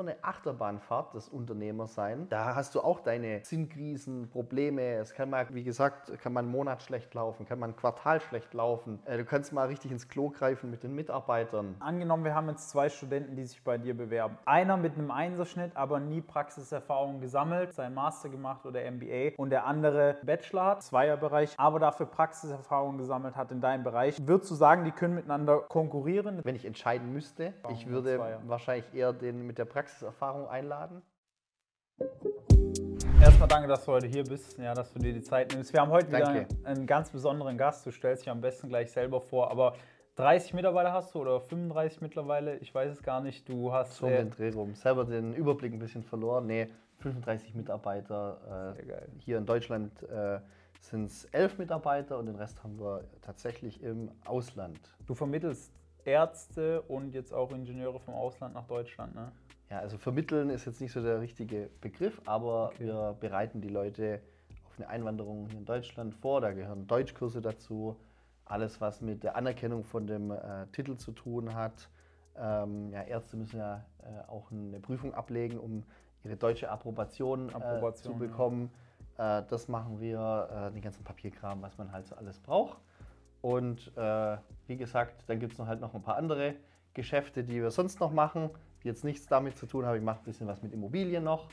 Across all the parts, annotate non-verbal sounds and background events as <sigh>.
immer eine Achterbahnfahrt, das Unternehmersein. Da hast du auch deine Sinnkrisen, Probleme. Es kann mal, wie gesagt, kann man einen Monat schlecht laufen, kann man ein Quartal schlecht laufen. Äh, du kannst mal richtig ins Klo greifen mit den Mitarbeitern. Angenommen, wir haben jetzt zwei Studenten, die sich bei dir bewerben. Einer mit einem Einserschnitt, aber nie Praxiserfahrung gesammelt, sein Master gemacht oder MBA und der andere Bachelor hat, Zweierbereich, aber dafür Praxiserfahrung gesammelt hat in deinem Bereich. Würdest du sagen, die können miteinander konkurrieren? Wenn ich entscheiden müsste, ich würde wahrscheinlich eher den mit der Praxiserfahrung einladen. Erstmal danke, dass du heute hier bist, ja, dass du dir die Zeit nimmst. Wir haben heute Danke. wieder einen ganz besonderen Gast. Du stellst dich am besten gleich selber vor, aber 30 Mitarbeiter hast du oder 35 mittlerweile, ich weiß es gar nicht. Du hast So äh, den Dreh rum. Selber den Überblick ein bisschen verloren. Nee, 35 Mitarbeiter. Sehr geil. Äh, hier in Deutschland äh, sind es 11 Mitarbeiter und den Rest haben wir tatsächlich im Ausland. du vermittelst Ärzte und jetzt auch Ingenieure vom Ausland nach Deutschland, ne? Ja, also vermitteln ist jetzt nicht so der richtige Begriff, aber wir bereiten die Leute auf eine Einwanderung hier in Deutschland vor. Da gehören Deutschkurse dazu, alles was mit der Anerkennung von dem äh, Titel zu tun hat. Ähm, ja, Ärzte müssen ja äh, auch eine Prüfung ablegen, um ihre deutsche Approbation, Approbation, äh, zu ja. bekommen. Äh, das machen wir, äh, den ganzen Papierkram, was man halt so alles braucht. Und äh, wie gesagt, dann gibt es noch halt noch ein paar andere Geschäfte, die wir sonst noch machen, die jetzt nichts damit zu tun haben. Ich mache ein bisschen was mit Immobilien noch.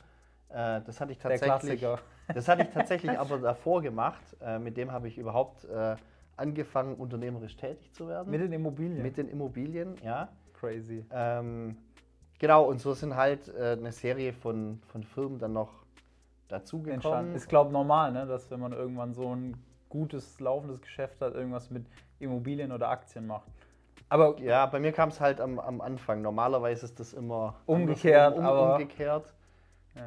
Äh, das hatte ich Der tatsächlich. Klassiker. <laughs> Das hatte ich tatsächlich <laughs> aber davor gemacht. Äh, mit dem habe ich überhaupt äh, angefangen, unternehmerisch tätig zu werden. Mit den Immobilien. Mit den Immobilien, ja. Crazy. Ähm, genau, und so sind halt äh, eine Serie von, von Firmen dann noch dazugekommen. entstanden. Ist, glaube ich, normal, ne? dass wenn man irgendwann so ein gutes, laufendes Geschäft hat, irgendwas mit Immobilien oder Aktien macht. Aber Ja, bei mir kam es halt am, am Anfang. Normalerweise ist das immer Umgekehrt, andersrum, aber- umgekehrt.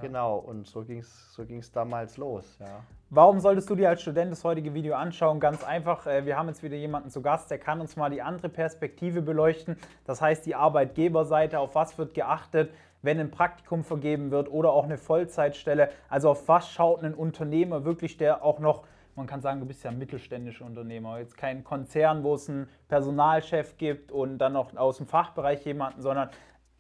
Genau, und so ging es so ging's damals los, ja. warum solltest du dir als Student das heutige Video anschauen? Ganz einfach, äh, wir haben jetzt wieder jemanden zu Gast, der kann uns mal die andere Perspektive beleuchten. Das heißt, die Arbeitgeberseite, auf was wird geachtet, wenn ein Praktikum vergeben wird oder auch eine Vollzeitstelle. Also auf was schaut ein Unternehmer wirklich, der auch noch man kann sagen, du bist ja mittelständischer Unternehmer. Jetzt kein Konzern, wo es einen Personalchef gibt und dann noch aus dem Fachbereich jemanden, sondern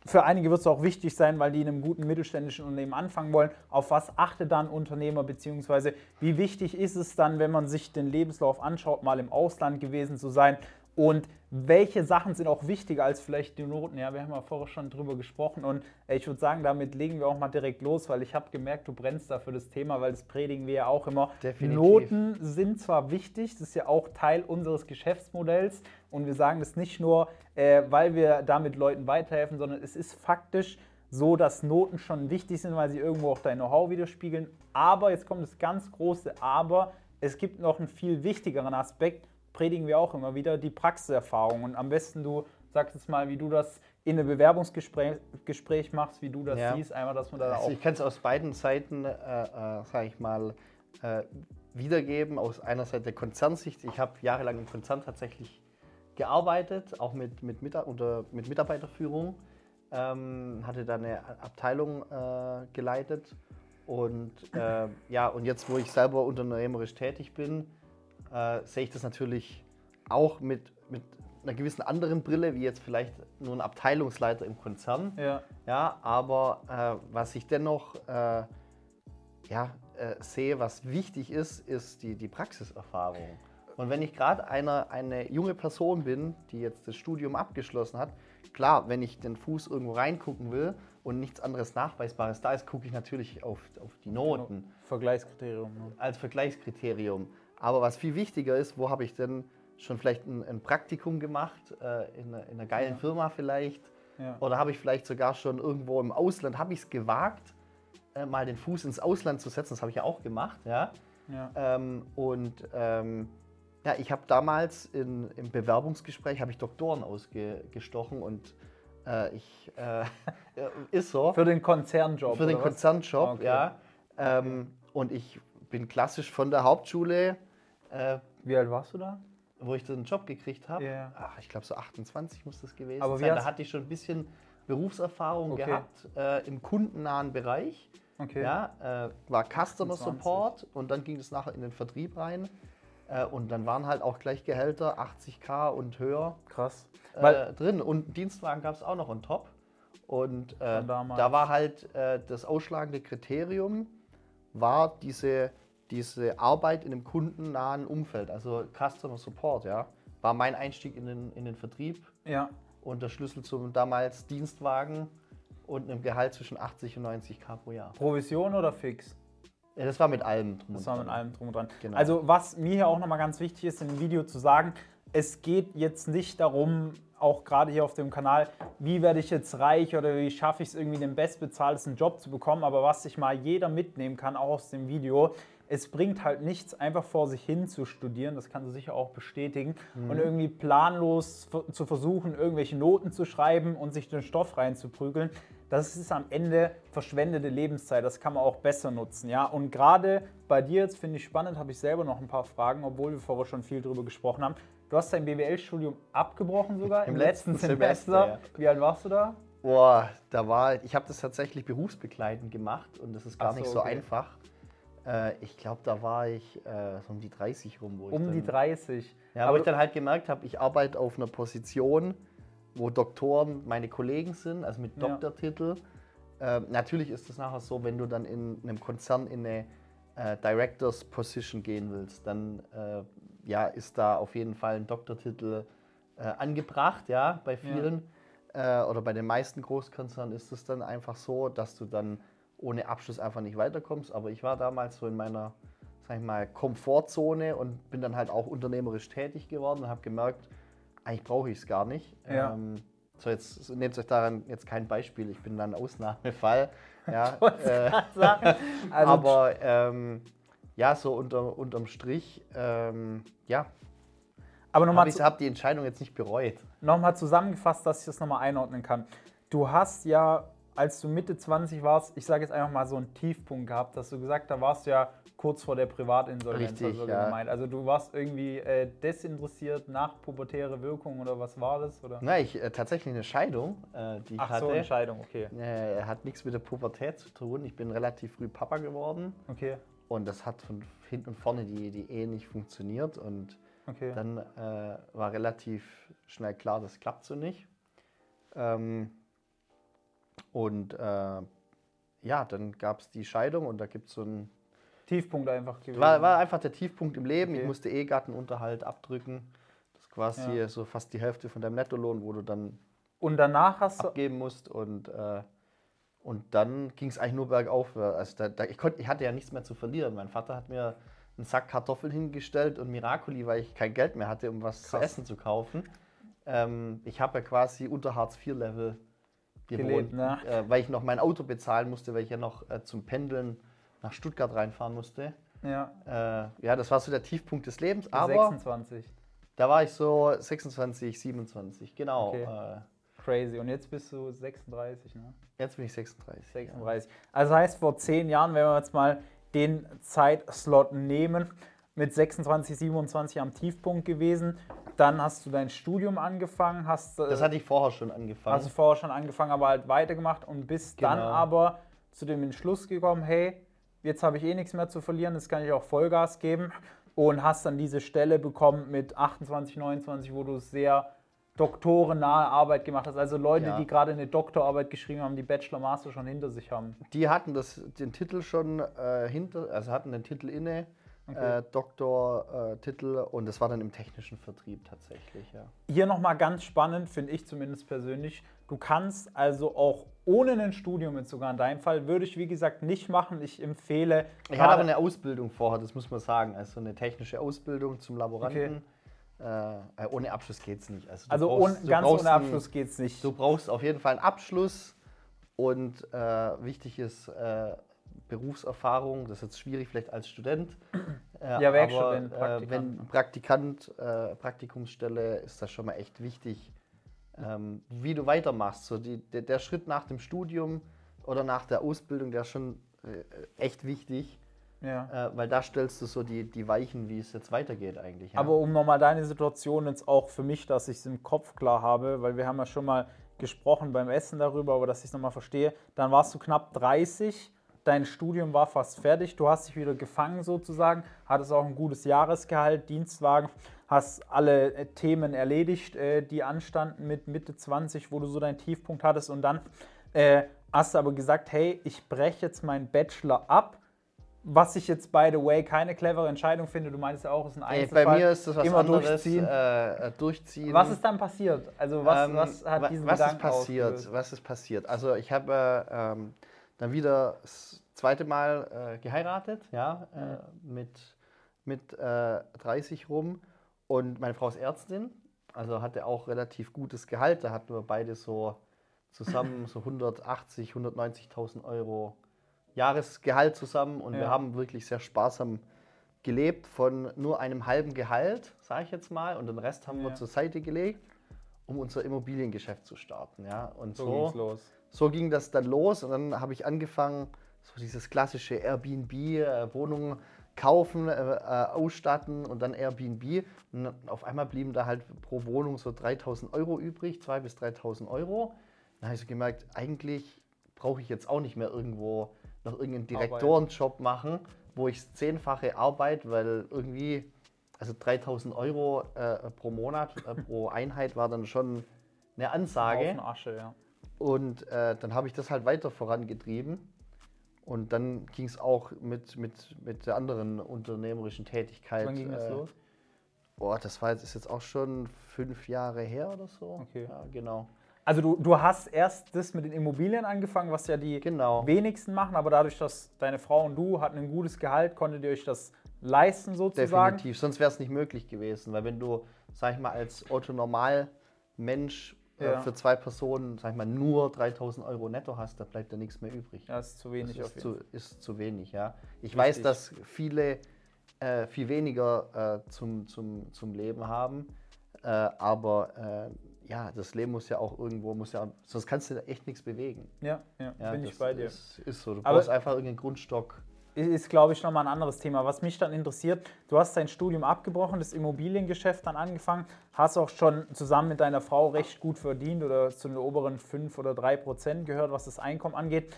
für einige wird es auch wichtig sein, weil die in einem guten mittelständischen Unternehmen anfangen wollen. Auf was achtet dann Unternehmer, beziehungsweise wie wichtig ist es dann, wenn man sich den Lebenslauf anschaut, mal im Ausland gewesen zu sein? Und welche Sachen sind auch wichtiger als vielleicht die Noten? Ja, wir haben ja vorher schon drüber gesprochen und äh, ich würde sagen, damit legen wir auch mal direkt los, weil ich habe gemerkt, du brennst da für das Thema, weil das predigen wir ja auch immer. Definitiv. Noten sind zwar wichtig, das ist ja auch Teil unseres Geschäftsmodells und wir sagen das nicht nur, äh, weil wir damit Leuten weiterhelfen, sondern es ist faktisch so, dass Noten schon wichtig sind, weil sie irgendwo auch dein Know-how widerspiegeln. Aber, jetzt kommt das ganz große Aber, es gibt noch einen viel wichtigeren Aspekt, predigen wir auch immer wieder, die Praxiserfahrung. Und am besten du sagst jetzt mal, wie du das in einem Bewerbungsgespräch Gespräch machst, wie du das Ja. siehst, einmal, dass man da Also auch ich kann es aus beiden Seiten, äh, äh, sage ich mal, äh, wiedergeben. Aus einer Seite Konzernsicht. Ich habe jahrelang im Konzern tatsächlich gearbeitet, auch mit, mit, Mita unter, mit Mitarbeiterführung. Ähm, hatte da eine Abteilung äh, geleitet. Und äh, ja, und jetzt, wo ich selber unternehmerisch tätig bin, äh, sehe ich das natürlich auch mit, mit einer gewissen anderen Brille, wie jetzt vielleicht nur ein Abteilungsleiter im Konzern. ja, Ja, aber äh, was ich dennoch äh, ja, äh, sehe, was wichtig ist, ist die, die Praxiserfahrung. Und wenn ich gerade eine, eine junge Person bin, die jetzt das Studium abgeschlossen hat, klar, wenn ich den Fuß irgendwo reingucken will und nichts anderes Nachweisbares da ist, gucke ich natürlich auf, auf die Noten Vergleichskriterium. Ne? als Vergleichskriterium. Aber was viel wichtiger ist, wo habe ich denn schon vielleicht ein, ein Praktikum gemacht, äh, in, einer- in einer geilen Ja. Firma vielleicht, Ja. oder habe ich vielleicht sogar schon irgendwo im Ausland, habe ich es gewagt, äh, mal den Fuß ins Ausland zu setzen, das habe ich ja auch gemacht, ja. Ja. Ähm, und ähm, ja, ich habe damals in, im Bewerbungsgespräch, habe ich Doktoren ausgestochen und äh, ich, äh, <laughs> ist so. Für den Konzernjob. Für den? Konzernjob, Okay. ja. Ähm, und ich bin klassisch von der Hauptschule, äh, Wie alt warst du da? wo ich den Job gekriegt habe. Ach, ich glaube so 28 muss das gewesen Aber sein. Da hatte ich schon ein bisschen Berufserfahrung Okay. gehabt äh, im kundennahen Bereich. Okay. Ja, äh, war Customer 28. Support und dann ging es nachher in den Vertrieb rein. Äh, und dann waren halt auch gleich Gehälter 80k und höher Krass. äh, Weil, drin. Und Dienstwagen gab es auch noch on top. Und äh, da war halt äh, das ausschlagende Kriterium, war diese, diese Arbeit in einem kundennahen Umfeld, also Customer Support, ja. War mein Einstieg in den, in den Vertrieb Ja. und der Schlüssel zum damals Dienstwagen und einem Gehalt zwischen 80 und 90 K pro Jahr. Provision oder fix? Ja, das war mit allem drum Das war mit allem drum und dran. Genau. Also was mir hier auch nochmal ganz wichtig ist, in dem Video zu sagen, es geht jetzt nicht darum, auch gerade hier auf dem Kanal, wie werde ich jetzt reich oder wie schaffe ich es irgendwie den bestbezahltesten Job zu bekommen, aber was sich mal jeder mitnehmen kann, auch aus dem Video, es bringt halt nichts, einfach vor sich hin zu studieren, das kannst du sicher auch bestätigen, und irgendwie planlos zu versuchen, irgendwelche Noten zu schreiben und sich den Stoff reinzuprügeln. Das ist am Ende verschwendete Lebenszeit, das kann man auch besser nutzen. Ja? Und gerade bei dir jetzt finde ich spannend, habe ich selber noch ein paar Fragen, obwohl wir vorher schon viel darüber gesprochen haben. Du hast dein BWL-Studium abgebrochen sogar im, Im letzten, letzten Semester. Semester, ja. Wie alt warst du da? Boah, da war, ich habe das tatsächlich berufsbegleitend gemacht und das ist gar so, nicht so okay. einfach. Äh, ich glaube, da war ich äh, so um die 30 rum. Wo ich Um dann, die 30. Ja, aber ich dann halt gemerkt habe, ich arbeite auf einer Position, wo Doktoren meine Kollegen sind, also mit Ja. Doktortitel. Ähm, natürlich ist es nachher so, wenn du dann in einem Konzern in eine äh, Directors Position gehen willst, dann äh, ja, ist da auf jeden Fall ein Doktortitel äh, angebracht, ja, bei vielen. Äh, oder bei den meisten Großkonzernen ist es dann einfach so, dass du dann ohne Abschluss einfach nicht weiterkommst. Aber ich war damals so in meiner, sag ich mal, Komfortzone und bin dann halt auch unternehmerisch tätig geworden und habe gemerkt, eigentlich brauche ich es gar nicht. Ja. Ähm, so, jetzt nehmt euch daran jetzt kein Beispiel, ich bin dann ein Ausnahmefall. <laughs> Ja, äh, <laughs> Also, aber ähm, ja, so unter, unterm Strich, ähm, ja, aber habe nochmal ich hab die Entscheidung jetzt nicht bereut. Nochmal zusammengefasst, dass ich das nochmal einordnen kann. Du hast ja, als du Mitte 20 warst, ich sage jetzt einfach mal so einen Tiefpunkt gehabt, dass du gesagt, da warst du ja kurz vor der Privatinsolvenz. Richtig, du ja. gemeint. Also du warst irgendwie äh, desinteressiert nach pubertäre Wirkung oder was war das? Oder? Na, ich äh, tatsächlich eine Scheidung, äh, die ich Ach hatte. so, Entscheidung, okay. äh, hat nichts mit der Pubertät zu tun. Ich bin relativ früh Papa geworden Okay, und das hat von hinten und vorne die, die Ehe nicht funktioniert und okay. dann äh, war relativ schnell klar, das klappt so nicht. Ähm, und äh, ja, dann gab es die Scheidung und da gibt es so ein. Tiefpunkt einfach gewesen. War, war einfach der Tiefpunkt im Leben. Okay. Ich musste Ehegattenunterhalt abdrücken. Das ist quasi Ja. so fast die Hälfte von deinem Nettolohn, wo du dann Und danach hast du. abgeben musst. Und, äh, und dann ging es eigentlich nur bergauf. Also da, da, ich, konnt, ich hatte ja nichts mehr zu verlieren. Mein Vater hat mir einen Sack Kartoffeln hingestellt und Miracoli, weil ich kein Geld mehr hatte, um was zu Krass. essen zu kaufen. Ähm, ich habe ja quasi unter Hartz-IV-Level gewohnt, Gelebt, ne? äh, weil ich noch mein Auto bezahlen musste, weil ich ja noch äh, zum Pendeln nach Stuttgart reinfahren musste. Ja, Äh, ja, das war so der Tiefpunkt des Lebens. Aber 26. da war ich so 26, 27, genau. Okay. Äh, Crazy. Und jetzt bist du 36, ne? jetzt bin ich 36. 36. Also heißt vor zehn Jahren, wenn wir jetzt mal den Zeitslot nehmen, mit 26, 27 am Tiefpunkt gewesen, dann hast du dein Studium angefangen, hast äh, Das hatte ich vorher schon angefangen. hast du vorher schon angefangen, aber halt weitergemacht und bist dann Genau. aber zu dem Entschluss gekommen, hey, jetzt habe ich eh nichts mehr zu verlieren, jetzt kann ich auch Vollgas geben und hast dann diese Stelle bekommen mit 28, 29, wo du sehr doktorennahe Arbeit gemacht hast. Also Leute, Ja. die gerade eine Doktorarbeit geschrieben haben, die Bachelor, Master schon hinter sich haben. Die hatten das, den Titel schon äh, hinter, also hatten den Titel inne, Okay. äh, Doktortitel und das war dann im technischen Vertrieb tatsächlich, ja. Hier nochmal ganz spannend, finde ich zumindest persönlich. Du kannst also auch ohne ein Studium, jetzt sogar in deinem Fall, würde ich wie gesagt nicht machen. Ich empfehle. Ich hatte aber eine Ausbildung vorher, das muss man sagen, also eine technische Ausbildung zum Laboranten. Äh, äh, ohne Abschluss geht es nicht. Also, also brauchst- ohne, ganz ohne Abschluss geht es nicht. Du brauchst auf jeden Fall einen Abschluss und äh, wichtig ist äh, Berufserfahrung. Das ist jetzt schwierig vielleicht als Student. <clears throat> Äh, Ja, Werkstudent, aber, äh, wenn Praktikant, äh, Praktikumsstelle ist das schon mal echt wichtig, ähm, wie du weitermachst. So die, der, der Schritt nach dem Studium oder nach der Ausbildung, der ist schon äh, echt wichtig, ja. äh, weil da stellst du so die, die Weichen, wie es jetzt weitergeht eigentlich. Ja. Aber um nochmal deine Situation jetzt auch für mich, dass ich es im Kopf klar habe, weil wir haben ja schon mal gesprochen beim Essen darüber, aber dass ich es nochmal verstehe, dann warst du knapp 30, dein Studium war fast fertig, du hast dich wieder gefangen sozusagen, hattest auch ein gutes Jahresgehalt, Dienstwagen, hast alle äh, Themen erledigt, äh, die anstanden mit Mitte 20, wo du so deinen Tiefpunkt hattest und dann Äh, hast du aber gesagt, hey, ich breche jetzt meinen Bachelor ab, was ich jetzt, by the way, keine clevere Entscheidung finde. Du meinst ja auch, es ist ein Einzelfall. bei mir ist das was Immer anderes. durchziehen. Äh, äh, durchziehen. Was ist dann passiert? Also was, Ähm, was hat diesen was ist Gedanken passiert? ausgelöst? Was ist passiert? Also ich habe äh, ähm, dann wieder das zweite Mal äh, geheiratet, ja, äh, mit, mit äh, 30 rum. Und meine Frau ist Ärztin, also hatte auch relativ gutes Gehalt. Da hatten wir beide so zusammen so 180, 190.000 Euro Jahresgehalt zusammen. Und Ja. wir haben wirklich sehr sparsam gelebt von nur einem halben Gehalt, sage ich jetzt mal. Und den Rest haben wir Ja. zur Seite gelegt um unser Immobiliengeschäft zu starten. Ja? Und So so, ging's los. So ging das dann los und dann habe ich angefangen, so dieses klassische Airbnb, äh, Wohnungen kaufen, äh, äh, ausstatten und dann Airbnb. Und auf einmal blieben da halt pro Wohnung so 3000 Euro übrig, 2.000 bis 3000 Euro. Dann habe ich so gemerkt, eigentlich brauche ich jetzt auch nicht mehr irgendwo noch irgendeinen Direktorenjob machen, wo ich zehnfache arbeite, weil irgendwie, also 3000 Euro äh, pro Monat, äh, pro <laughs> Einheit war dann schon eine Ansage. Haufen Asche, ja. Und äh, dann habe ich das halt weiter vorangetrieben. Und dann ging es auch mit, mit, mit der anderen unternehmerischen Tätigkeit. Wann ging das äh, los? Boah, das war jetzt, ist jetzt auch schon fünf Jahre her oder so. Okay. Ja, genau. Also du, du hast erst das mit den Immobilien angefangen, was ja die Genau. wenigsten machen, aber dadurch, dass deine Frau und du hatten ein gutes Gehalt, konntet ihr euch das leisten sozusagen. Definitiv. Sonst wäre es nicht möglich gewesen. Weil wenn du, sag ich mal, als Otto-Normal-Mensch äh, Ja. für zwei Personen, sag ich mal, nur 3000 Euro netto hast, da bleibt ja nichts mehr übrig. Ja, ist zu wenig das ist zu, ist zu wenig, ja. Ich Richtig. weiß, dass viele äh, viel weniger äh, zum, zum, zum Leben haben, äh, aber äh, ja, das Leben muss ja auch irgendwo, muss ja, sonst kannst du da echt nichts bewegen. Ja, ja, Ja, bin ich bei dir. Ist, ist so. Du Aber- brauchst einfach irgendeinen Grundstock. Ist, glaube ich, nochmal ein anderes Thema. Was mich dann interessiert, du hast dein Studium abgebrochen, das Immobiliengeschäft dann angefangen, hast auch schon zusammen mit deiner Frau recht gut verdient oder zu den oberen 5 oder 3 Prozent gehört, was das Einkommen angeht.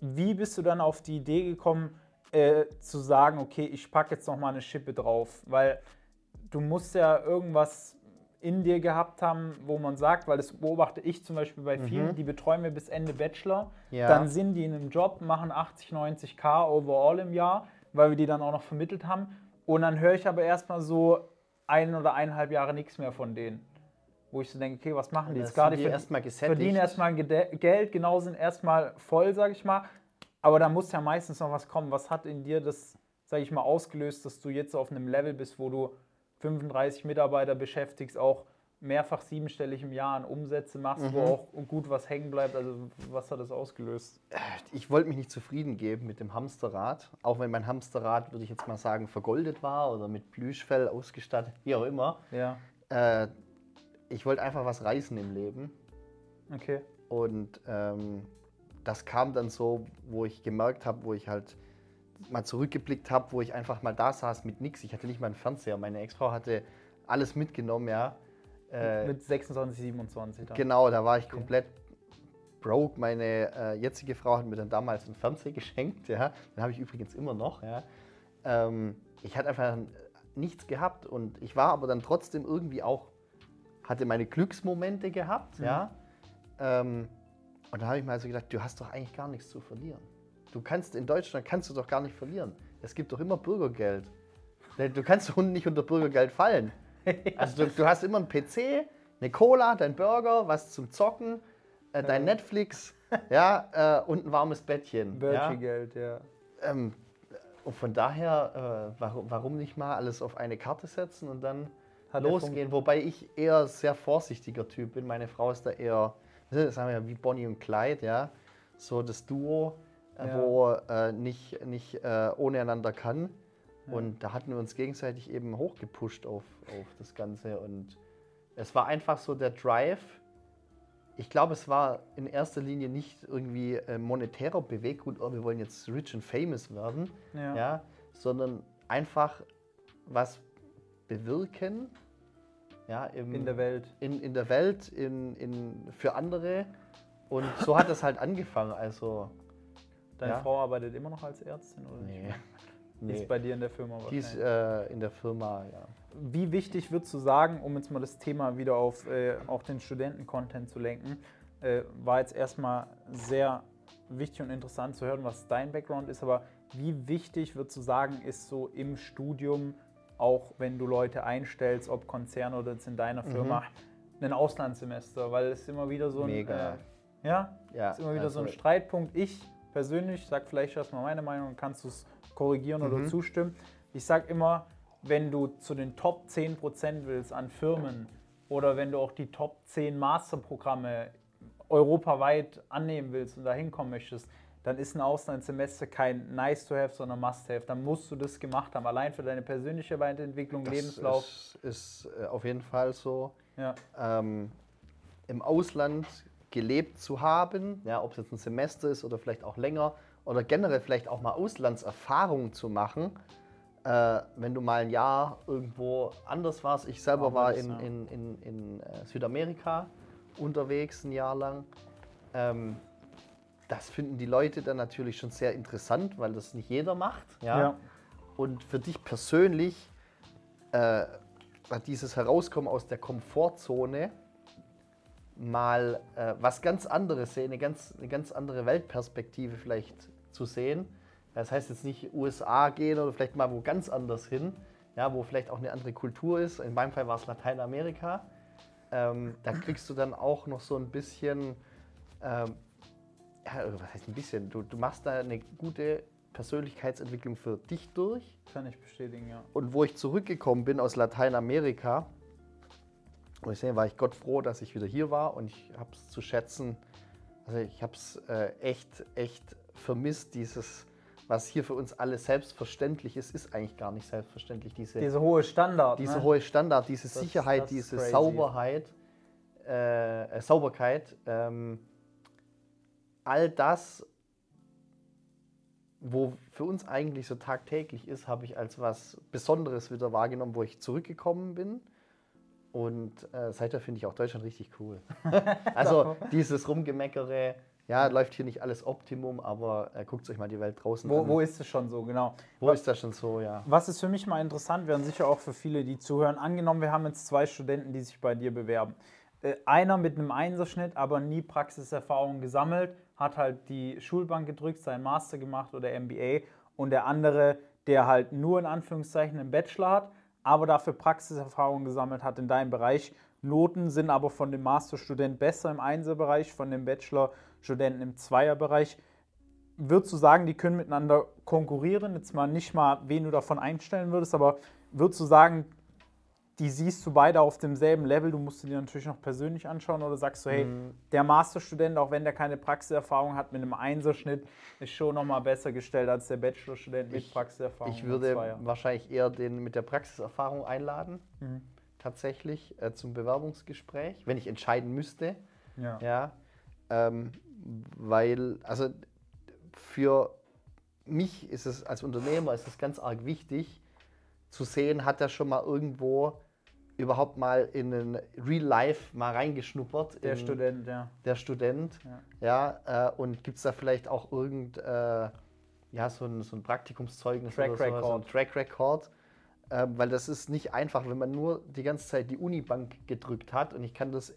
Wie bist du dann auf die Idee gekommen, äh, zu sagen, okay, ich packe jetzt nochmal eine Schippe drauf? Weil du musst ja irgendwas in dir gehabt haben, wo man sagt, weil das beobachte ich zum Beispiel bei vielen, die betreuen wir bis Ende Bachelor, Ja. dann sind die in einem Job, machen 80, 90k overall im Jahr, weil wir die dann auch noch vermittelt haben. Und dann höre ich aber erstmal so ein oder eineinhalb Jahre nichts mehr von denen. Wo ich so denke, okay, was machen die Das jetzt gerade? die erstmal gesättigt. verdienen erstmal Geld, genau sind erstmal voll, sage ich mal. Aber da muss ja meistens noch was kommen. Was hat in dir das, sage ich mal, ausgelöst, dass du jetzt auf einem Level bist, wo du 35 Mitarbeiter beschäftigst, auch mehrfach siebenstellig im Jahr an Umsätze machst, wo Mhm. auch gut was hängen bleibt? Also was hat das ausgelöst? ich wollte mich nicht zufrieden geben mit dem Hamsterrad, auch wenn mein Hamsterrad, würde ich jetzt mal sagen, vergoldet war oder mit Plüschfell ausgestattet, wie auch immer. Ja, Äh, ich wollte einfach was reißen im Leben okay. und ähm, das kam dann so, wo ich gemerkt habe, wo ich halt mal zurückgeblickt habe, wo ich einfach mal da saß mit nichts. Ich hatte nicht mal einen Fernseher. Meine Ex-Frau hatte alles mitgenommen, ja. Äh, Mit 26, 27 dann. Genau, da war ich komplett broke. Meine äh, jetzige Frau hat mir dann damals einen Fernseher <laughs> geschenkt, ja. Den habe ich übrigens immer noch, ja. Ähm, ich hatte einfach nichts gehabt und ich war aber dann trotzdem irgendwie auch, hatte meine Glücksmomente gehabt, ja. Ähm, und da habe ich mal so gedacht, du hast doch eigentlich gar nichts zu verlieren. Du kannst in Deutschland kannst du doch gar nicht verlieren. Es gibt doch immer Bürgergeld. Du kannst doch nicht unter Bürgergeld fallen. Also du, du hast immer einen PC, eine Cola, dein Burger, was zum Zocken, äh, dein Netflix, ja, äh, und ein warmes Bettchen. Ja? Virtual-Geld, ja. Ähm, und von daher, äh, warum, warum nicht mal alles auf eine Karte setzen und dann Hat ja losgehen? Wobei ich eher sehr vorsichtiger Typ bin. Meine Frau ist da eher, sagen wir ja, wie Bonnie und Clyde, ja, so das Duo, äh, Ja. wo äh, nicht, nicht äh, ohne einander kann. Und da hatten wir uns gegenseitig eben hochgepusht auf, auf das Ganze. Und es war einfach so der Drive. Ich glaube, es war in erster Linie nicht irgendwie äh, monetärer Beweggrund, oh, wir wollen jetzt rich and famous werden, Ja. ja. sondern einfach was bewirken ja, im, In der Welt. in, in der Welt, in, in, für andere. Und so hat es halt angefangen. Also, Deine Ja. Frau arbeitet immer noch als Ärztin oder nee. nicht? Die <laughs> nee. ist bei dir in der Firma Die ist äh, in der Firma, ja. Wie wichtig würdest du sagen, um jetzt mal das Thema wieder auf äh, auch den Studenten-Content zu lenken, äh, war jetzt erstmal sehr wichtig und interessant zu hören, was dein Background ist, aber wie wichtig, würdest du sagen, ist so im Studium, auch wenn du Leute einstellst, ob Konzern oder jetzt in deiner Firma, mhm. ein Auslandssemester, weil es immer wieder so ein... Mega. Äh, ja, ja, ist immer wieder also so ein Streitpunkt. Ich persönlich sage vielleicht erstmal meine Meinung kannst du es korrigieren mhm. oder zustimmen. Ich sage immer, wenn du zu den Top 10% willst an Firmen oder wenn du auch die Top 10 Masterprogramme europaweit annehmen willst und da hinkommen möchtest, dann ist ein Auslandssemester kein nice to have, sondern must have. Dann musst du das gemacht haben, allein für deine persönliche Weiterentwicklung, das Lebenslauf. Das ist, ist äh, auf jeden Fall so. Ja. Ähm, Im Ausland gelebt zu haben, ja, ob es jetzt ein Semester ist oder vielleicht auch länger, oder generell vielleicht auch mal Auslandserfahrungen zu machen, äh, wenn du mal ein Jahr irgendwo anders warst. Ich selber ja, war in, ja. in, in, in, äh, Südamerika unterwegs ein Jahr lang. Ähm, das finden die Leute dann natürlich schon sehr interessant, weil das nicht jeder macht. Ja? ja. Und für dich persönlich äh, dieses Herauskommen aus der Komfortzone mal äh, was ganz anderes sehen, eine ganz, eine ganz andere Weltperspektive vielleicht zu sehen. Das heißt jetzt nicht USA gehen oder vielleicht mal wo ganz anders hin, ja, wo vielleicht auch eine andere Kultur ist. In meinem Fall war es Lateinamerika. Ähm, da kriegst du dann auch noch so ein bisschen, ähm, ja, was heißt ein bisschen, du, du machst da eine gute Persönlichkeitsentwicklung für dich durch. Kann ich bestätigen, ja. Und wo ich zurückgekommen bin aus Lateinamerika, ich sagen, war ich Gott froh, dass ich wieder hier war und ich habe es zu schätzen, also ich habe es äh, echt, echt vermisst, dieses, was hier für uns alle selbstverständlich ist, ist eigentlich gar nicht selbstverständlich. Diese, diese hohe Standard. Diese ne? hohe Standard, diese das, Sicherheit, das diese crazy. Sauberheit, äh, äh, Sauberkeit. Ähm, all das, wo für uns eigentlich so tagtäglich ist, habe ich als was Besonderes wieder wahrgenommen, wo ich zurückgekommen bin. Und äh, seitdem finde ich auch Deutschland richtig cool. <laughs> also dieses Rumgemeckere, ja, läuft hier nicht alles Optimum, aber äh, guckt euch mal die Welt draußen wo, an. Wo ist es schon so, genau? Wo was, ist das schon so, ja. Was ist für mich mal interessant wäre und sicher auch für viele, die zuhören. Angenommen, wir haben jetzt zwei Studenten, die sich bei dir bewerben. Äh, einer mit einem Einserschnitt, aber nie Praxiserfahrung gesammelt, hat halt die Schulbank gedrückt, seinen Master gemacht oder MBA. Und der andere, der halt nur in Anführungszeichen einen Bachelor hat, aber dafür Praxiserfahrung gesammelt hat in deinem Bereich. Noten sind aber von dem Masterstudent besser im Einserbereich, von dem Bachelorstudenten im Zweierbereich. Würdest du sagen, die können miteinander konkurrieren? Jetzt mal nicht mal, wen du davon einstellen würdest, aber würdest du sagen, die siehst du beide auf demselben Level, du musst dir natürlich noch persönlich anschauen oder sagst du, hey, mhm. der Masterstudent, auch wenn der keine Praxiserfahrung hat, mit einem Einserschnitt ist schon nochmal besser gestellt als der Bachelorstudent mit ich, Praxiserfahrung. Ich würde wahrscheinlich eher den mit der Praxiserfahrung einladen, mhm. tatsächlich äh, zum Bewerbungsgespräch, wenn ich entscheiden müsste. Ja. ja ähm, weil, also für mich ist es als Unternehmer ist es ganz arg wichtig, zu sehen, hat er schon mal irgendwo überhaupt mal in ein Real Life mal reingeschnuppert. Der Student, ja. Der Student, ja. ja äh, und gibt es da vielleicht auch irgend, äh, ja, so ein, so ein Praktikumszeugnis Track oder so, so ein Track Record. Äh, weil das ist nicht einfach, wenn man nur die ganze Zeit die Unibank gedrückt hat. Und ich kann das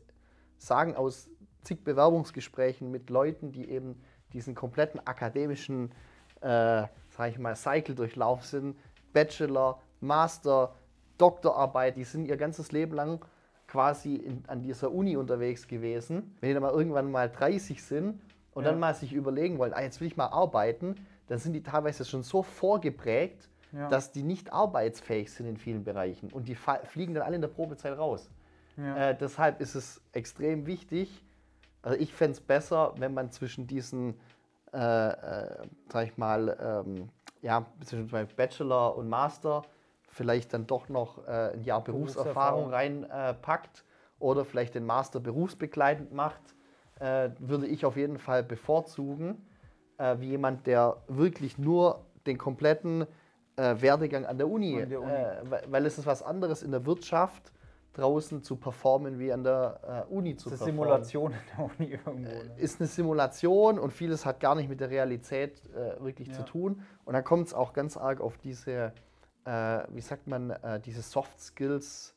sagen aus zig Bewerbungsgesprächen mit Leuten, die eben diesen kompletten akademischen, äh, sag ich mal, Cycle durchlaufen sind. Bachelor, Master, Doktorarbeit, die sind ihr ganzes Leben lang quasi in, an dieser Uni unterwegs gewesen. Wenn die dann mal irgendwann mal 30 sind und ja. dann mal sich überlegen wollen, ah, jetzt will ich mal arbeiten, dann sind die teilweise schon so vorgeprägt, ja. dass die nicht arbeitsfähig sind in vielen Bereichen und die fliegen dann alle in der Probezeit raus. Ja. Äh, deshalb ist es extrem wichtig, also ich fände es besser, wenn man zwischen diesen, äh, äh, sag ich mal, ähm, ja, zwischen Bachelor und Master vielleicht dann doch noch äh, ein Jahr Berufserfahrung, reinpackt äh, oder vielleicht den Master berufsbegleitend macht, äh, würde ich auf jeden Fall bevorzugen, äh, wie jemand, der wirklich nur den kompletten äh, Werdegang an der Uni, der Uni. Äh, weil es ist was anderes in der Wirtschaft draußen zu performen wie an der Uni zu das ist performen. Simulation in der Uni irgendwo. Ne? Ist eine Simulation und vieles hat gar nicht mit der Realität wirklich ja. zu tun. Und dann kommt es auch ganz arg auf diese äh, wie sagt man, äh, diese Soft Skills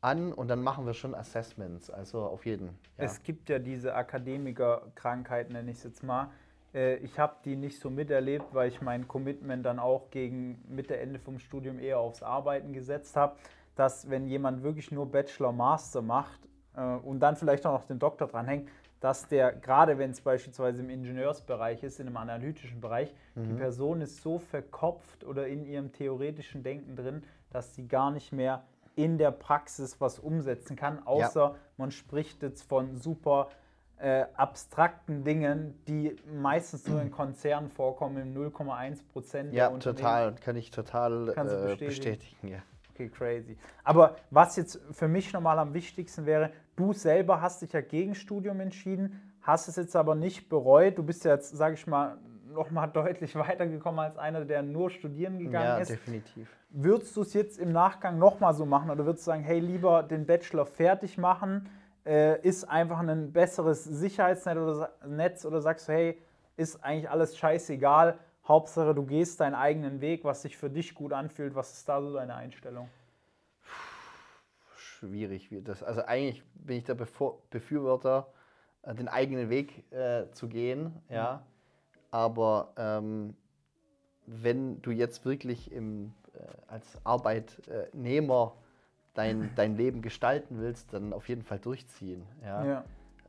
an und dann machen wir schon Assessments, also auf jeden. Ja. Es gibt ja diese Akademikerkrankheit, nenne ich es jetzt mal. Äh, ich habe die nicht so miterlebt, weil ich mein Commitment dann auch gegen Mitte, Ende vom Studium eher aufs Arbeiten gesetzt habe, dass wenn jemand wirklich nur Bachelor, Master macht äh, und dann vielleicht auch noch den Doktor dranhängt, dass der, gerade wenn es beispielsweise im Ingenieursbereich ist, in einem analytischen Bereich, mhm. die Person ist so verkopft oder in ihrem theoretischen Denken drin, dass sie gar nicht mehr in der Praxis was umsetzen kann, außer ja. man spricht jetzt von super äh, abstrakten Dingen, die meistens nur in Konzernen vorkommen, im 0,1 Prozent. Ja, total, kann ich total äh, bestätigen. bestätigen ja. Okay, crazy. Aber was jetzt für mich nochmal am wichtigsten wäre, du selber hast dich ja gegen Studium entschieden, hast es jetzt aber nicht bereut. Du bist ja jetzt, sage ich mal, nochmal <laughs> deutlich weitergekommen als einer, der nur studieren gegangen ja, ist. Ja, definitiv. Würdest du es jetzt im Nachgang nochmal so machen oder würdest du sagen, hey, lieber den Bachelor fertig machen, äh, ist einfach ein besseres Sicherheitsnetz oder, Netz, oder sagst du, hey, ist eigentlich alles scheißegal, Hauptsache, du gehst deinen eigenen Weg, was sich für dich gut anfühlt. Was ist da so deine Einstellung? Schwierig wird das. Also eigentlich bin ich der Befürworter, äh, den eigenen Weg äh, zu gehen. Ja. Aber ähm, wenn du jetzt wirklich im, äh, als Arbeitnehmer dein, <laughs> dein Leben gestalten willst, dann auf jeden Fall durchziehen. Ja.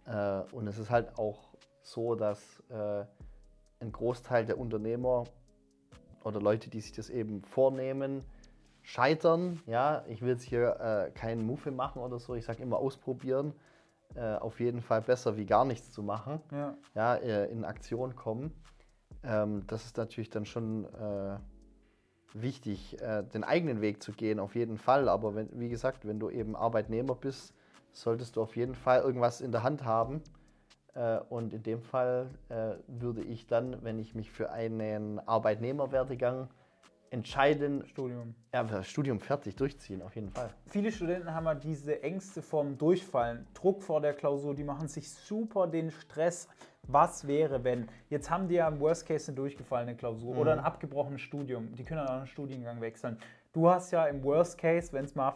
ja. Äh, und es ist halt auch so, dass äh, ein Großteil der Unternehmer oder Leute, die sich das eben vornehmen, scheitern. Ja, ich will jetzt hier äh, keinen Muffe machen oder so. Ich sage immer ausprobieren. Äh, auf jeden Fall besser wie gar nichts zu machen. Ja, ja äh, in Aktion kommen. Ähm, das ist natürlich dann schon äh, wichtig, äh, den eigenen Weg zu gehen, auf jeden Fall. Aber wenn, wie gesagt, wenn du eben Arbeitnehmer bist, solltest du auf jeden Fall irgendwas in der Hand haben, äh, und in dem Fall würde ich dann, wenn ich mich für einen Arbeitnehmerwerdegang entscheiden. Studium. Ja, Studium fertig durchziehen, auf jeden Fall. Viele Studenten haben ja diese Ängste vom Durchfallen, Druck vor der Klausur, die machen sich super den Stress. Was wäre, wenn? Jetzt haben die ja im Worst Case eine durchgefallene Klausur mhm. oder ein abgebrochenes Studium. Die können dann auch einen Studiengang wechseln. Du hast ja im Worst Case, wenn es mal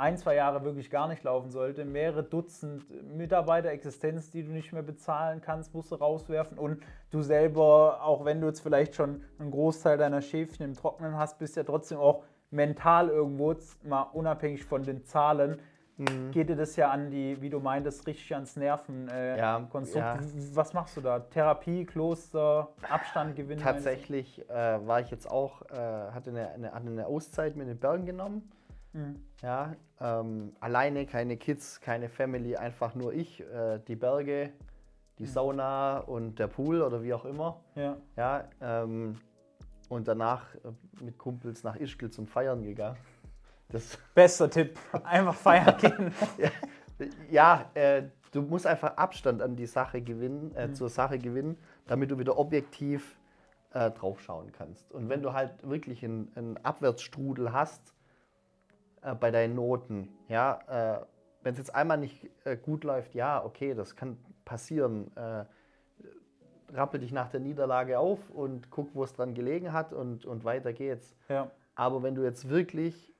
ein, zwei Jahre wirklich gar nicht laufen sollte, mehrere Dutzend Mitarbeiterexistenz, die du nicht mehr bezahlen kannst, musst du rauswerfen und du selber, auch wenn du jetzt vielleicht schon einen Großteil deiner Schäfchen im Trocknen hast, bist ja trotzdem auch mental irgendwo, mal unabhängig von den Zahlen, mhm. geht dir das ja an die, wie du meintest, richtig ans Nervenkonstrukt. Äh, ja, ja. Was machst du da? Therapie, Kloster, Abstand gewinnen? Tatsächlich äh, war ich jetzt auch, äh, hatte eine, eine, eine Auszeit mit den Bergen genommen Mhm. Ja, ähm, alleine, keine Kids, keine Family, einfach nur ich, äh, die Berge, die mhm. Sauna und der Pool oder wie auch immer. Ja. ja ähm, und danach äh, mit Kumpels nach Ischgl zum Feiern gegangen. Das <laughs> Bester Tipp, einfach feiern <laughs> gehen. ja, ja äh, du musst einfach Abstand an die Sache gewinnen, äh, mhm. zur Sache gewinnen, damit du wieder objektiv äh, draufschauen kannst. Und wenn du halt wirklich einen, einen Abwärtsstrudel hast, äh, bei deinen Noten. Ja, äh, wenn es jetzt einmal nicht äh, gut läuft, ja, okay, das kann passieren. Äh, rappel dich nach der Niederlage auf und guck, wo es dran gelegen hat und, und weiter geht's. Ja. Aber wenn du jetzt wirklich,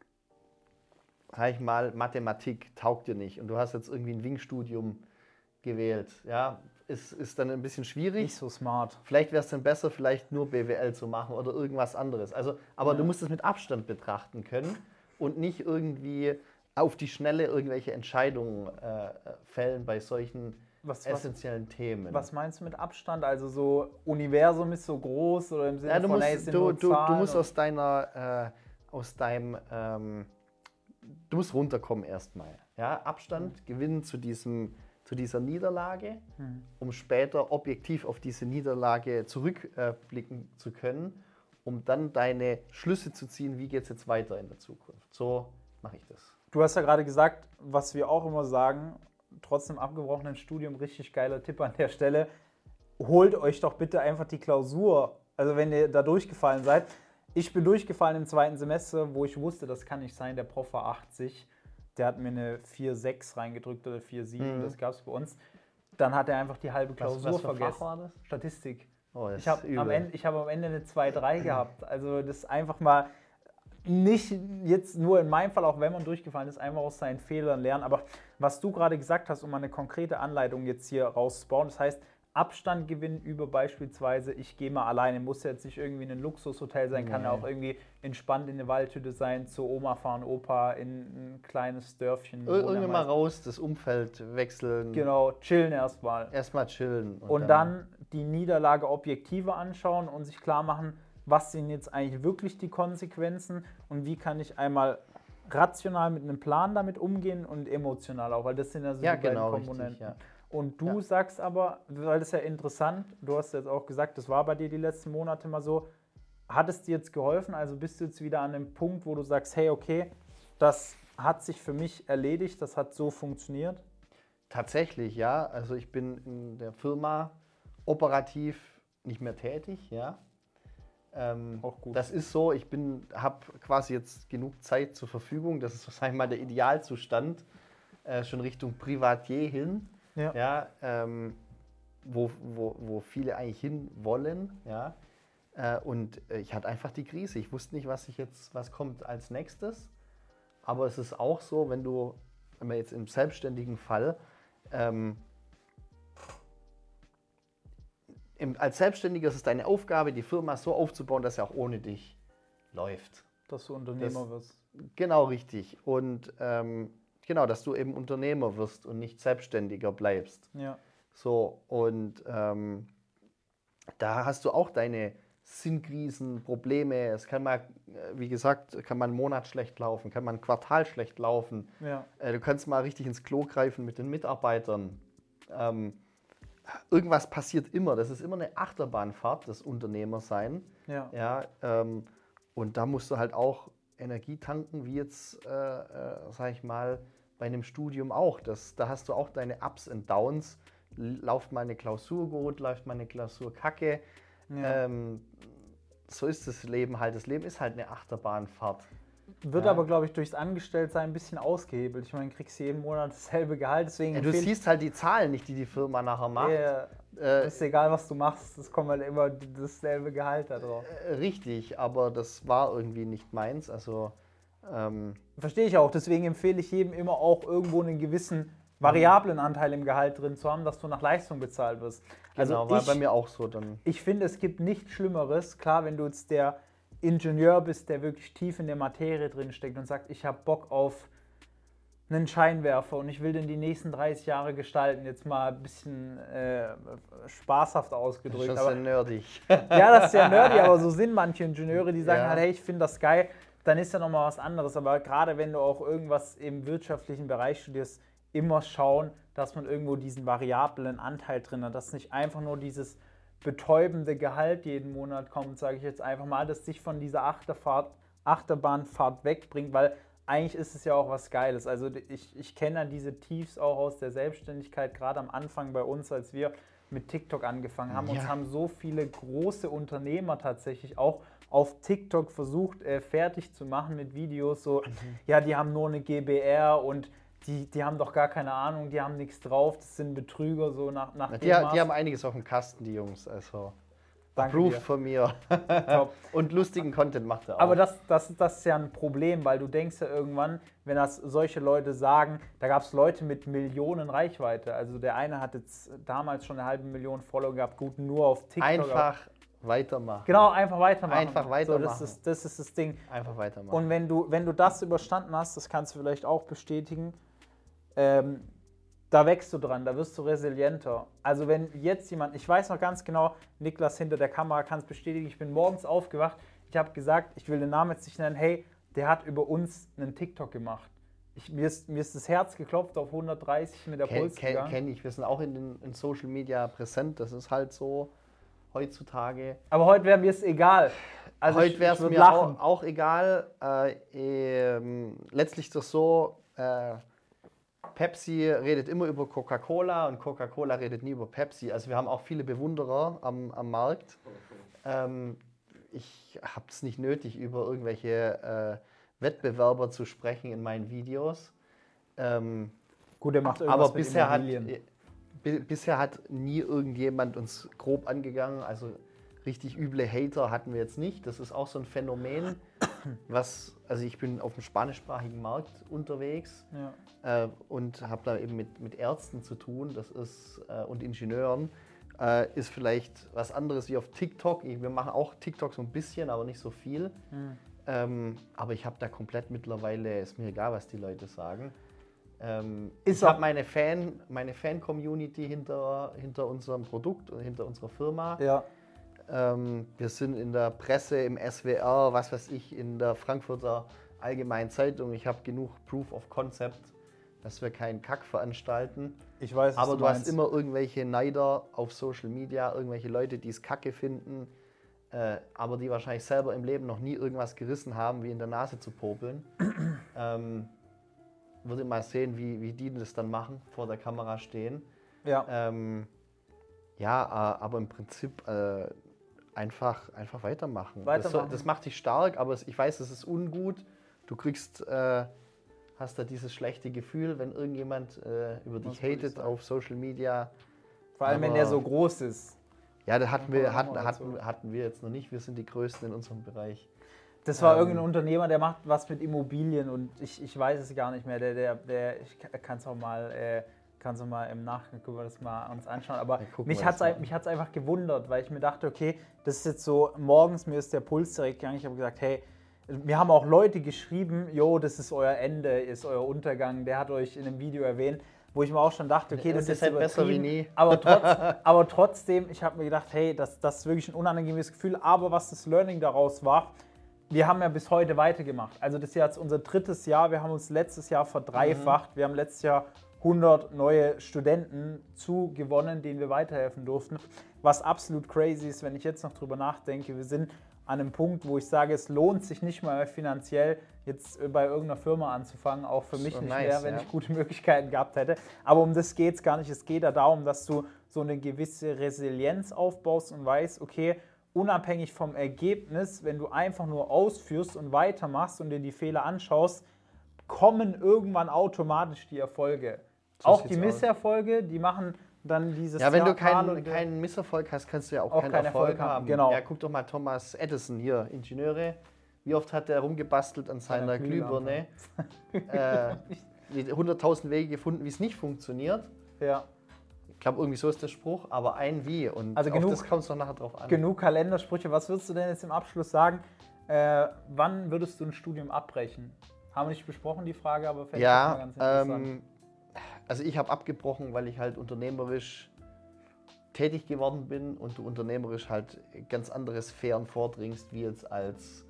sag ich mal, Mathematik taugt dir nicht und du hast jetzt irgendwie ein Wing-Studium gewählt, ja, ist, ist dann ein bisschen schwierig. Nicht so smart. Vielleicht wäre es dann besser, vielleicht nur BWL zu machen oder irgendwas anderes. Also, aber ja. du musst es mit Abstand betrachten können und nicht irgendwie auf die Schnelle irgendwelche Entscheidungen äh, fällen bei solchen was, essentiellen was, Themen. Was meinst du mit Abstand? Also so Universum ist so groß oder im Sinne ja, du von musst, du, du, du, musst aus deiner äh, aus deinem ähm, du musst runterkommen erstmal. Ja? Abstand mhm. gewinnen zu diesem zu dieser Niederlage, mhm. um später objektiv auf diese Niederlage zurückblicken äh, zu können um dann deine Schlüsse zu ziehen, wie geht es jetzt weiter in der Zukunft. So mache ich das. Du hast ja gerade gesagt, was wir auch immer sagen, trotzdem abgebrochenen Studium, richtig geiler Tipp an der Stelle. Holt euch doch bitte einfach die Klausur, also wenn ihr da durchgefallen seid. Ich bin durchgefallen im zweiten Semester, wo ich wusste, das kann nicht sein, der Prof war 80. Der hat mir eine 4,6 reingedrückt oder 4,7, mhm. das gab es bei uns. Dann hat er einfach die halbe Klausur was, was vergessen. Fach war das? Statistik. Oh, ich habe am, Ende, hab am Ende eine 2-3 gehabt. Also das einfach mal, nicht jetzt nur in meinem Fall, auch wenn man durchgefallen ist, einfach aus seinen Fehlern lernen. Aber was du gerade gesagt hast, um eine konkrete Anleitung jetzt hier rauszubauen, das heißt, Abstand gewinnen über beispielsweise, ich gehe mal alleine, muss jetzt nicht irgendwie in ein Luxushotel sein, kann ja auch irgendwie entspannt in eine Waldhütte sein, zur Oma fahren, Opa, in ein kleines Dörfchen. Ir irgendwie mal raus, das Umfeld wechseln. Genau, chillen erstmal. Erstmal chillen. Und, und dann, dann die Niederlage objektiver anschauen und sich klar machen, was sind jetzt eigentlich wirklich die Konsequenzen und wie kann ich einmal rational mit einem Plan damit umgehen und emotional auch, weil das sind ja so ja, die genau, beiden Komponenten. Richtig, ja. Und du ja. sagst aber, weil das ja interessant, du hast jetzt auch gesagt, das war bei dir die letzten Monate mal so, hat es dir jetzt geholfen? Also bist du jetzt wieder an dem Punkt, wo du sagst, hey, okay, das hat sich für mich erledigt, das hat so funktioniert? Tatsächlich, ja. Also ich bin in der Firma operativ nicht mehr tätig, ja. Ähm, Auch gut. Das ist so, ich habe quasi jetzt genug Zeit zur Verfügung. Das ist <laughs> wahrscheinlich mal der Idealzustand, äh, schon Richtung Privatier hin ja. ja ähm, wo, wo, wo viele eigentlich hin wollen. Ja? Äh, und ich hatte einfach die Krise. Ich wusste nicht, was ich jetzt, was kommt als nächstes. Aber es ist auch so, wenn du, wenn man jetzt im selbstständigen Fall, ähm, im, als Selbstständiger ist es deine Aufgabe, die Firma so aufzubauen, dass sie auch ohne dich läuft. Dass du Unternehmer das, wirst. Genau, richtig. Und ähm, genau, dass du eben Unternehmer wirst und nicht Selbstständiger bleibst. Ja. So, und ähm, da hast du auch deine Sinnkrisen, Probleme. Es kann mal, wie gesagt, kann man einen Monat schlecht laufen, kann man ein Quartal schlecht laufen. Ja. Äh, du kannst mal richtig ins Klo greifen mit den Mitarbeitern. Ähm, irgendwas passiert immer. Das ist immer eine Achterbahnfahrt, das Unternehmersein. Ja. ja ähm, und da musst du halt auch Energie tanken, wie jetzt, äh, äh, sag ich mal, bei einem Studium auch. Das, da hast du auch deine Ups und Downs. Lauft mal eine Klausur gut, läuft mal eine Klausur kacke. Ja. Ähm, so ist das Leben halt. Das Leben ist halt eine Achterbahnfahrt. Wird ja. aber, glaube ich, durchs Angestelltsein ein bisschen ausgehebelt. Ich meine, du kriegst jeden Monat dasselbe Gehalt. Deswegen ja, du siehst halt die Zahlen nicht, die die Firma nachher macht. Ja, äh, ist egal, was du machst, es kommt halt immer dasselbe Gehalt da drauf. Äh, richtig, aber das war irgendwie nicht meins. Also ähm, Verstehe ich auch. Deswegen empfehle ich jedem immer auch irgendwo einen gewissen variablen Anteil im Gehalt drin zu haben, dass du nach Leistung bezahlt wirst. Also genau, war ich, bei mir auch so dann. Ich finde, es gibt nichts Schlimmeres. Klar, wenn du jetzt der Ingenieur bist, der wirklich tief in der Materie drin steckt und sagt, ich habe Bock auf einen Scheinwerfer und ich will den die nächsten 30 Jahre gestalten. Jetzt mal ein bisschen äh, spaßhaft ausgedrückt. Das ist aber, sehr nerdig. <laughs> Ja, das ist ja nerdig, aber so sind manche Ingenieure, die sagen ja. halt, hey, ich finde das geil dann ist ja nochmal was anderes. Aber gerade wenn du auch irgendwas im wirtschaftlichen Bereich studierst, immer schauen, dass man irgendwo diesen variablen Anteil drin hat, dass nicht einfach nur dieses betäubende Gehalt jeden Monat kommt, sage ich jetzt einfach mal, dass dich von dieser Achterfahrt, Achterbahnfahrt wegbringt, weil eigentlich ist es ja auch was Geiles. Also ich, ich kenne diese Tiefs auch aus der Selbstständigkeit, gerade am Anfang bei uns, als wir mit TikTok angefangen haben. Ja. Uns haben so viele große Unternehmer tatsächlich auch auf TikTok versucht, äh, fertig zu machen mit Videos. So, mhm. ja, die haben nur eine GBR und die, die haben doch gar keine Ahnung, die haben nichts drauf, das sind Betrüger, so nach, nach Na, die, die haben einiges auf dem Kasten, die Jungs. Also. Danke Approved dir. von mir. <laughs> und lustigen Content macht er auch. Aber das, das, das ist ja ein Problem, weil du denkst ja irgendwann, wenn das solche Leute sagen, da gab es Leute mit Millionen Reichweite. Also der eine hat jetzt damals schon eine halbe Million Follower gehabt, gut nur auf TikTok. Einfach Weitermachen. Genau, einfach weitermachen. Einfach weitermachen. So, das, ist, das ist das Ding. Einfach weitermachen. Und wenn du, wenn du das überstanden hast, das kannst du vielleicht auch bestätigen, ähm, da wächst du dran, da wirst du resilienter. Also wenn jetzt jemand, ich weiß noch ganz genau, Niklas hinter der Kamera kann es bestätigen, ich bin morgens aufgewacht, ich habe gesagt, ich will den Namen jetzt nicht nennen, hey, der hat über uns einen TikTok gemacht. Ich, mir, ist, mir ist das Herz geklopft auf 130 mit der Ken, Puls Kenne kenn ich, wir sind auch in, den, in Social Media präsent, das ist halt so heutzutage. Aber heute wäre mir es egal. Also heute wäre es mir auch, auch, egal. Äh, ähm, letztlich ist es so, äh, Pepsi redet immer über Coca-Cola und Coca-Cola redet nie über Pepsi. Also wir haben auch viele Bewunderer am, am Markt. Ähm, ich habe es nicht nötig, über irgendwelche äh, Wettbewerber zu sprechen in meinen Videos. Ähm, Gut, er macht irgendwas aber bisher hat, bisher hat nie irgendjemand uns grob angegangen. Also richtig üble Hater hatten wir jetzt nicht. Das ist auch so ein Phänomen. <coughs> was, also ich bin auf dem spanischsprachigen Markt unterwegs ja. äh, und habe da eben mit, mit Ärzten zu tun, das ist, äh, und Ingenieuren. Äh, ist vielleicht was anderes wie auf TikTok. Wir machen auch TikTok so ein bisschen, aber nicht so viel. Mhm. Ähm, aber ich habe da komplett mittlerweile, ist mir egal, was die Leute sagen. Ähm, ich habe meine Fan, meine Fan-Community hinter, hinter unserem Produkt und hinter unserer Firma. Ja. Ähm, wir sind in der Presse, im SWR, was weiß ich, in der Frankfurter Allgemeinen Zeitung. Ich habe genug Proof of Concept, dass wir keinen Kack veranstalten. Ich weiß, Aber du, du hast immer irgendwelche Neider auf Social Media, irgendwelche Leute, die es kacke finden, äh, aber die wahrscheinlich selber im Leben noch nie irgendwas gerissen haben, wie in der Nase zu popeln. <clears throat> ähm, würde mal sehen, wie, wie die das dann machen, vor der Kamera stehen. Ja. Ähm, ja, äh, aber im Prinzip äh, einfach, einfach weitermachen. weitermachen. Das, das, macht dich stark, aber ich weiß, es ist ungut. Du kriegst, äh, hast da dieses schlechte Gefühl, wenn irgendjemand äh, über dich hatet auf Social Media. Vor allem, aber, wenn der so groß ist. Ja, das hatten wir, hatten, hatten, hatten wir jetzt noch nicht. Wir sind die Größten in unserem Bereich. Das war ähm, irgendein Unternehmer, der macht was mit Immobilien und ich, ich weiß es gar nicht mehr. Der, der, der ich kann es auch mal, äh, kannst du mal im Nachgang können wir das mal uns anschauen. Aber mich hat es mich hat's einfach gewundert, weil ich mir dachte, okay, das ist jetzt so, morgens mir ist der Puls direkt gegangen. Ich habe gesagt, hey, mir haben auch Leute geschrieben, jo, das ist euer Ende, ist euer Untergang. Der hat euch in einem Video erwähnt, wo ich mir auch schon dachte, okay, das, das ist halt besser wie nie. Aber, trotz, <laughs> aber trotzdem, ich habe mir gedacht, hey, das, das ist wirklich ein unangenehmes Gefühl. Aber was das Learning daraus war, wir haben ja bis heute weitergemacht. Also das ist jetzt unser drittes Jahr. Wir haben uns letztes Jahr verdreifacht. Mhm. Wir haben letztes Jahr 100 neue Studenten zugewonnen, denen wir weiterhelfen durften. Was absolut crazy ist, wenn ich jetzt noch drüber nachdenke. Wir sind an einem Punkt, wo ich sage, es lohnt sich nicht mal finanziell, jetzt bei irgendeiner Firma anzufangen. Auch für mich so nicht nice, mehr, wenn ja. ich gute <laughs> Möglichkeiten gehabt hätte. Aber um das geht es gar nicht. Es geht ja darum, dass du so eine gewisse Resilienz aufbaust und weißt, okay, unabhängig vom Ergebnis, wenn du einfach nur ausführst und weitermachst und dir die Fehler anschaust, kommen irgendwann automatisch die Erfolge. So auch die Misserfolge, aus. die machen dann dieses. Ja, wenn Jahr du keinen, keinen Misserfolg hast, kannst du ja auch, auch keinen, keinen Erfolg, Erfolg, haben. Genau. Ja, guck doch mal Thomas Edison hier, Ingenieure. Wie oft hat er rumgebastelt an seiner Glühbirne? <laughs> äh, 100.000 Wege gefunden, wie es nicht funktioniert. Ja. Ich glaube, irgendwie so ist der Spruch, aber ein Wie. Und also genug, das kommt es doch nachher drauf an. Genug Kalendersprüche. Was würdest du denn jetzt im Abschluss sagen? Äh, wann würdest du ein Studium abbrechen? Haben wir nicht besprochen, die Frage, aber vielleicht ja, mal ganz interessant. Ähm, also ich habe abgebrochen, weil ich halt unternehmerisch tätig geworden bin und du unternehmerisch halt ganz andere Sphären vordringst, wie jetzt als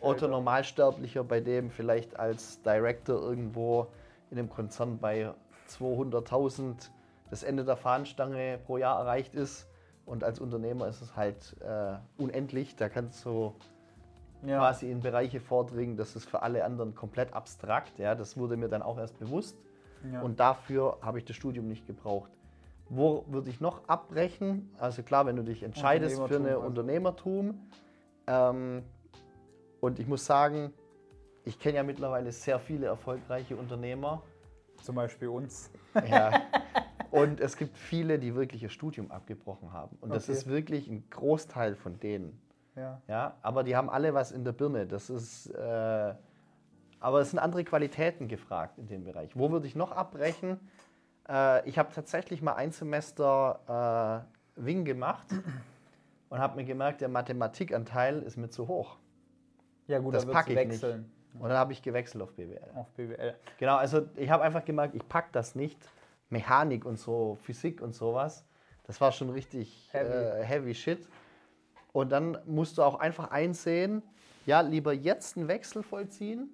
Otto Normalsterblicher, bei dem vielleicht als Director irgendwo in einem Konzern bei 200.000 das Ende der Fahnenstange pro Jahr erreicht ist. Und als Unternehmer ist es halt äh, unendlich. Da kannst du ja. quasi in Bereiche vordringen, das ist für alle anderen komplett abstrakt. Ja, das wurde mir dann auch erst bewusst. Ja. Und dafür habe ich das Studium nicht gebraucht. Wo würde ich noch abbrechen? Also klar, wenn du dich entscheidest für eine also. Unternehmertum. Ähm, und ich muss sagen, ich kenne ja mittlerweile sehr viele erfolgreiche Unternehmer. Zum Beispiel uns. Ja. <laughs> Und es gibt viele, die wirklich ihr Studium abgebrochen haben. Und das ist wirklich ein Großteil von denen. Ja. ja. Aber die haben alle was in der Birne. Das ist. Äh, aber es sind andere Qualitäten gefragt in dem Bereich. Wo würde ich noch abbrechen? Äh, ich habe tatsächlich mal ein Semester äh, Wing gemacht <clears throat> und habe mir gemerkt, der Mathematikanteil ist mir zu hoch. Ja, gut, das packe ich wechseln. nicht. Und dann habe ich gewechselt auf BWL. Auf BWL. Genau, also ich habe einfach gemerkt, ich packe das nicht. Mechanik und so, Physik und sowas. Das war schon richtig heavy, äh, heavy shit. Und dann musst du auch einfach einsehen, ja, lieber jetzt einen Wechsel vollziehen,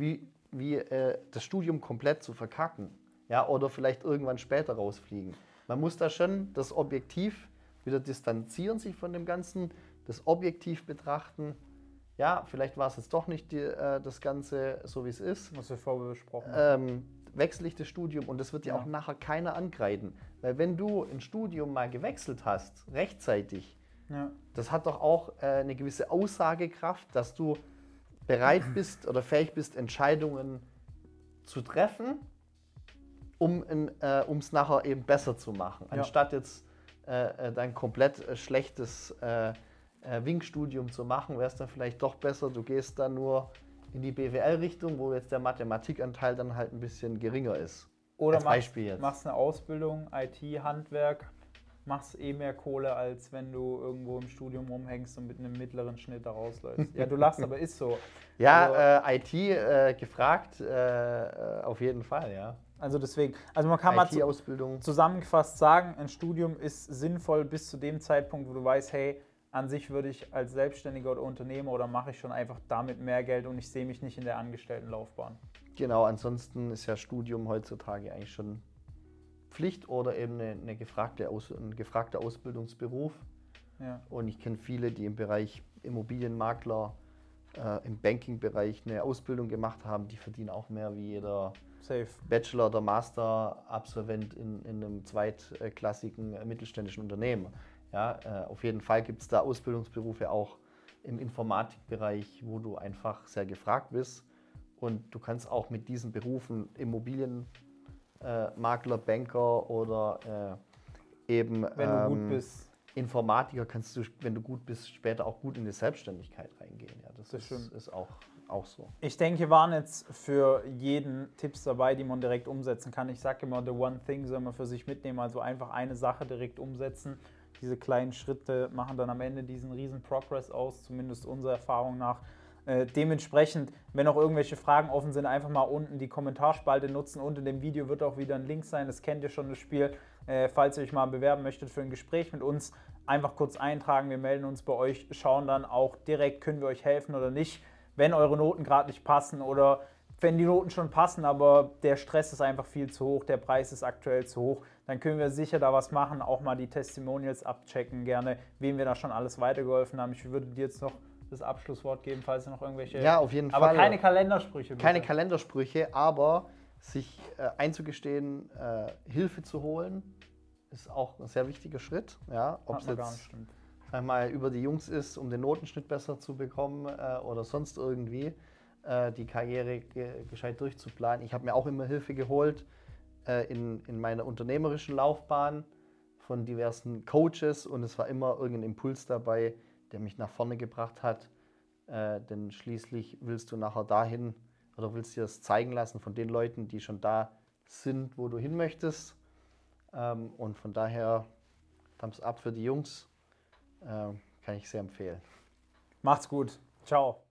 wie, wie äh, das Studium komplett zu verkacken. Ja, oder vielleicht irgendwann später rausfliegen. Man muss da schon das Objektiv wieder distanzieren, sich von dem Ganzen, das Objektiv betrachten. Ja, vielleicht war es jetzt doch nicht die, äh, das Ganze so, wie es ist. Was wir vorher besprochen haben. Ähm, wechsle ich das Studium und das wird dir ja. auch nachher keiner angreifen. Weil wenn du ein Studium mal gewechselt hast, rechtzeitig, ja. das hat doch auch äh, eine gewisse Aussagekraft, dass du bereit bist oder fähig bist, Entscheidungen zu treffen, um es äh, nachher eben besser zu machen. Ja. Anstatt jetzt äh, äh dein komplett äh, schlechtes äh, äh, Wink-Studium zu machen, wäre es dann vielleicht doch besser, du gehst dann nur in die BWL-Richtung, wo jetzt der Mathematikanteil dann halt ein bisschen geringer ist. Oder Als machst, Beispiel jetzt. machst eine Ausbildung, IT, Handwerk, machst eh mehr Kohle, als wenn du irgendwo im Studium rumhängst und mit einem mittleren Schnitt da rausläufst. ja, du lachst, aber ist so. <laughs> Ja, Also- äh, IT äh, gefragt, äh, äh, auf jeden Fall, ja. Also deswegen, also man kann mal zusammengefasst sagen, ein Studium ist sinnvoll bis zu dem Zeitpunkt, wo du weißt, hey, an sich würde ich als Selbstständiger oder Unternehmer oder mache ich schon einfach damit mehr Geld und ich sehe mich nicht in der Angestelltenlaufbahn. Genau, ansonsten ist ja Studium heutzutage eigentlich schon Pflicht oder eben eine, eine gefragte Aus, ein gefragter Ausbildungsberuf. Ja. Und ich kenne viele, die im Bereich Immobilienmakler, äh, im Banking-Bereich eine Ausbildung gemacht haben, die verdienen auch mehr wie jeder Safe. Bachelor- oder Master-Absolvent in, in einem zweitklassigen äh, mittelständischen Unternehmen. Ja, äh, auf jeden Fall gibt es da Ausbildungsberufe auch im Informatikbereich, wo du einfach sehr gefragt bist. Und du kannst auch mit diesen Berufen Immobilienmakler, Banker oder äh, eben ähm. Informatiker, kannst du, wenn du gut bist, später auch gut in die Selbstständigkeit reingehen. Ja, das, Das ist, ist auch, auch so. Ich denke, waren jetzt für jeden Tipps dabei, die man direkt umsetzen kann. Ich sage immer, the one thing soll man für sich mitnehmen, also einfach eine Sache direkt umsetzen. Diese kleinen Schritte machen dann am Ende diesen riesen Progress aus, zumindest unserer Erfahrung nach. Äh, dementsprechend, wenn noch irgendwelche Fragen offen sind, einfach mal unten die Kommentarspalte nutzen. Unter dem Video wird auch wieder ein Link sein, das kennt ihr schon, das Spiel. Äh, falls ihr euch mal bewerben möchtet für ein Gespräch mit uns, einfach kurz eintragen. Wir melden uns bei euch, schauen dann auch direkt, können wir euch helfen oder nicht, wenn eure Noten gerade nicht passen oder wenn die Noten schon passen, aber der Stress ist einfach viel zu hoch, der Preis ist aktuell zu hoch, dann können wir sicher da was machen, auch mal die Testimonials abchecken, gerne, wem wir da schon alles weitergeholfen haben. Ich würde dir jetzt noch das Abschlusswort geben, falls du noch irgendwelche. Ja, auf jeden aber Fall. keine Kalendersprüche. Bitte. keine Kalendersprüche, aber sich äh, einzugestehen, äh, Hilfe zu holen, ist auch ein sehr wichtiger Schritt. Ja, ob es jetzt sag mal, über die Jungs ist, um den Notenschnitt besser zu bekommen äh, oder sonst irgendwie äh, die Karriere ge gescheit durchzuplanen. Ich habe mir auch immer Hilfe geholt äh, in, in meiner unternehmerischen Laufbahn von diversen Coaches und es war immer irgendein Impuls dabei, der mich nach vorne gebracht hat. Äh, denn schließlich willst du nachher dahin oder willst dir das zeigen lassen von den Leuten, die schon da sind, wo du hin möchtest. Ähm, und von daher, Thumbs up für die Jungs. Ähm, kann ich sehr empfehlen. Macht's gut. Ciao.